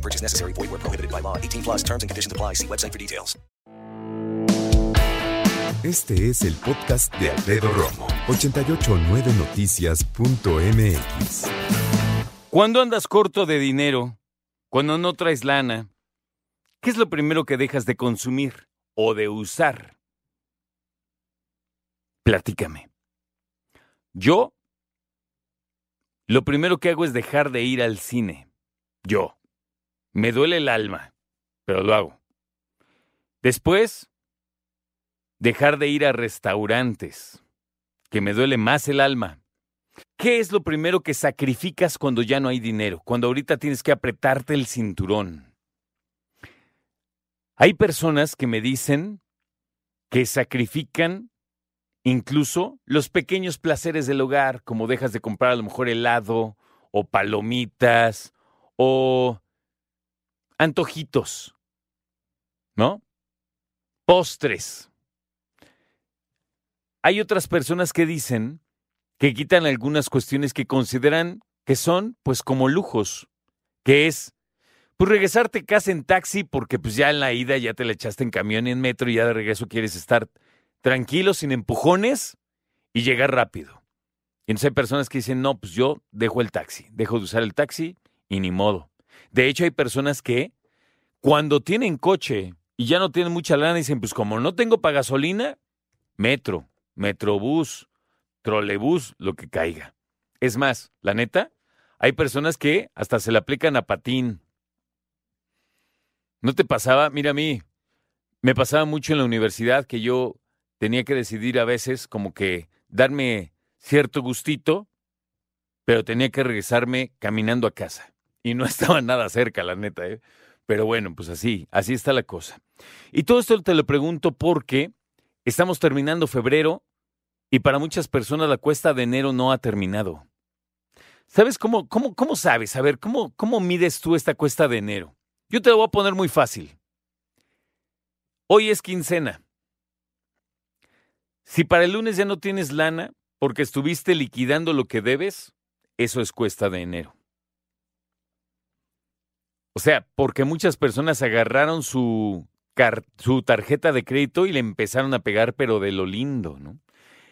No purchase necessary. Void where prohibited by law. 18 plus terms and conditions apply. See website for details. Este es el podcast de Alfredo Romo. 889noticias.mx. Cuando andas corto de dinero, cuando no traes lana, ¿qué es lo primero que dejas de consumir o de usar? Platícame. Yo, lo primero que hago es dejar de ir al cine. Yo. Me duele el alma, pero lo hago. Después, dejar de ir a restaurantes, que me duele más el alma. ¿Qué es lo primero que sacrificas cuando ya no hay dinero? Cuando ahorita tienes que apretarte el cinturón. Hay personas que me dicen que sacrifican incluso los pequeños placeres del hogar, como dejas de comprar a lo mejor helado o palomitas o antojitos, ¿no? Postres. Hay otras personas que dicen que quitan algunas cuestiones que consideran que son pues como lujos, que es pues regresarte casa en taxi porque pues ya en la ida ya te la echaste en camión y en metro y ya de regreso quieres estar tranquilo, sin empujones y llegar rápido. Y entonces hay personas que dicen, no, pues yo dejo el taxi, dejo de usar el taxi y ni modo. De hecho hay personas que cuando tienen coche y ya no tienen mucha lana dicen, pues como no tengo para gasolina, metro, metrobús, trolebús, lo que caiga. Es más, la neta, hay personas que hasta se le aplican a patín. ¿No te pasaba? Mira a mí, me pasaba mucho en la universidad que yo tenía que decidir a veces como que darme cierto gustito, pero tenía que regresarme caminando a casa. Y no estaba nada cerca, la neta, ¿eh? Pero bueno, pues así, así está la cosa. Y todo esto te lo pregunto porque estamos terminando febrero y para muchas personas la cuesta de enero no ha terminado. ¿Sabes cómo, cómo, cómo sabes? A ver, ¿cómo, ¿cómo mides tú esta cuesta de enero? Yo te lo voy a poner muy fácil. Hoy es quincena. Si para el lunes ya no tienes lana porque estuviste liquidando lo que debes, eso es cuesta de enero. O sea, porque muchas personas agarraron su, su tarjeta de crédito y le empezaron a pegar, pero de lo lindo, ¿no?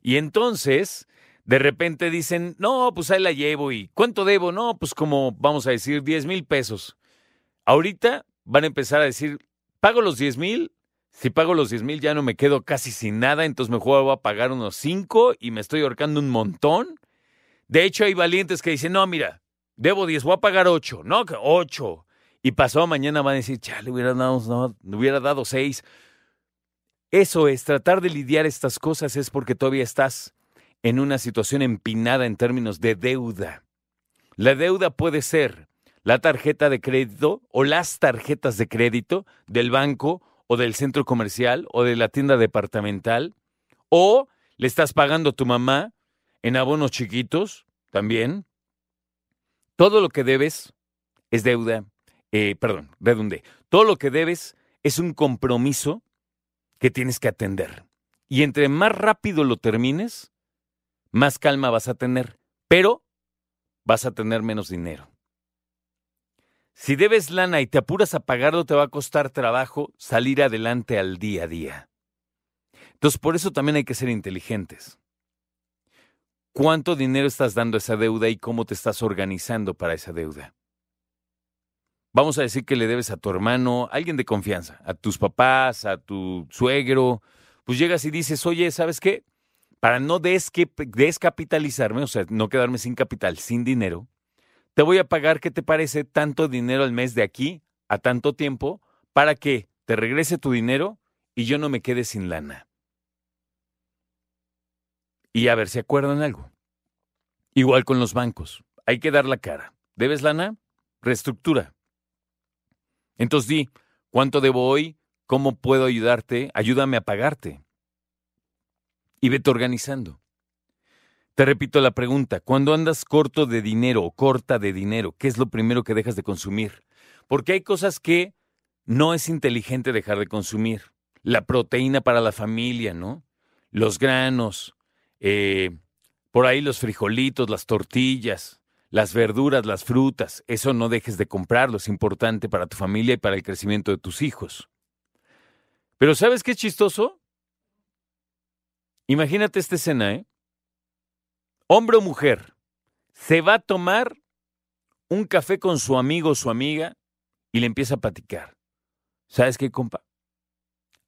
Y entonces, de repente dicen, no, pues ahí la llevo y ¿cuánto debo? No, pues como vamos a decir, 10 mil pesos. Ahorita van a empezar a decir, pago los 10 mil, si pago los 10 mil ya no me quedo casi sin nada, entonces mejor voy a pagar unos 5 y me estoy ahorcando un montón. De hecho, hay valientes que dicen, no, mira, debo 10, voy a pagar 8, no, 8. Y pasado mañana van a decir, ya le hubiera dado, no, hubiera dado 6. Eso es, tratar de lidiar estas cosas es porque todavía estás en una situación empinada en términos de deuda. La deuda puede ser la tarjeta de crédito o las tarjetas de crédito del banco o del centro comercial o de la tienda departamental, o le estás pagando a tu mamá en abonos chiquitos también. Todo lo que debes es deuda, eh, perdón, redundé. Todo lo que debes es un compromiso que tienes que atender. Y entre más rápido lo termines, más calma vas a tener, pero vas a tener menos dinero. Si debes lana y te apuras a pagarlo, te va a costar trabajo salir adelante al día a día. Entonces, por eso también hay que ser inteligentes. ¿Cuánto dinero estás dando a esa deuda y cómo te estás organizando para esa deuda? Vamos a decir que le debes a tu hermano, alguien de confianza, a tus papás, a tu suegro. Pues llegas y dices, oye, ¿sabes qué? Para no descapitalizarme, o sea, no quedarme sin capital, sin dinero, te voy a pagar, ¿qué te parece? Tanto dinero al mes de aquí a tanto tiempo para que te regrese tu dinero y yo no me quede sin lana. Y a ver si acuerdan algo. Igual con los bancos. Hay que dar la cara. ¿Debes lana? Reestructura. Entonces di, ¿cuánto debo hoy? cómo puedo ayudarte, ayúdame a pagarte. Y vete organizando. Te repito la pregunta, cuando andas corto de dinero o corta de dinero, ¿qué es lo primero que dejas de consumir? Porque hay cosas que no es inteligente dejar de consumir. La proteína para la familia, ¿no? Los granos, eh, por ahí los frijolitos, las tortillas, las verduras, las frutas, eso no dejes de comprarlo, es importante para tu familia y para el crecimiento de tus hijos. Pero ¿sabes qué es chistoso? Imagínate esta escena, ¿eh? Hombre o mujer, se va a tomar un café con su amigo o su amiga y le empieza a platicar. ¿Sabes qué, compa?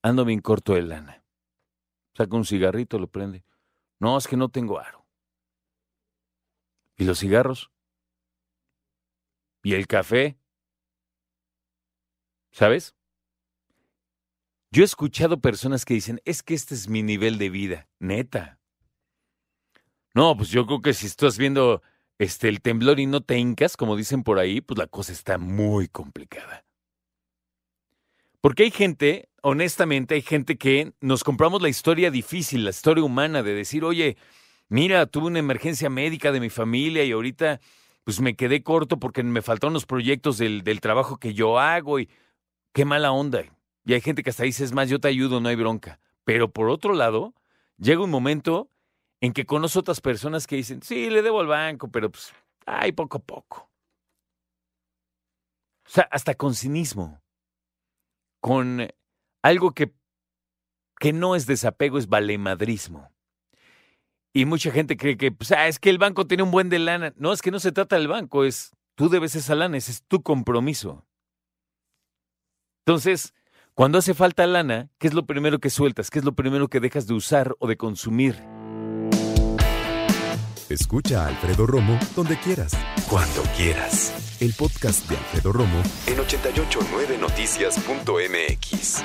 Ando bien corto de lana. Saca un cigarrito, lo prende. No, es que no tengo aro. ¿Y los cigarros? ¿Y el café? ¿Sabes? Yo he escuchado personas que dicen, es que este es mi nivel de vida, neta. No, pues yo creo que si estás viendo este, el temblor y no te hincas, como dicen por ahí, pues la cosa está muy complicada. Porque hay gente, honestamente, hay gente que nos compramos la historia difícil, la historia humana de decir, oye, mira, tuve una emergencia médica de mi familia y ahorita pues me quedé corto porque me faltaron los proyectos del, del trabajo que yo hago y qué mala onda. Y hay gente que hasta dice, es más, yo te ayudo, no hay bronca. Pero por otro lado, llega un momento en que conozco otras personas que dicen, sí, le debo al banco, pero pues, ay, poco a poco. O sea, hasta con cinismo, con algo que, que no es desapego, es valemadrismo. Y mucha gente cree que, pues, ah, es que el banco tiene un buen de lana. No, es que no se trata del banco, es tú debes esa lana, ese es tu compromiso. Entonces, cuando hace falta lana, ¿qué es lo primero que sueltas? ¿Qué es lo primero que dejas de usar o de consumir? Escucha a Alfredo Romo donde quieras, cuando quieras. El podcast de Alfredo Romo en 889noticias.mx.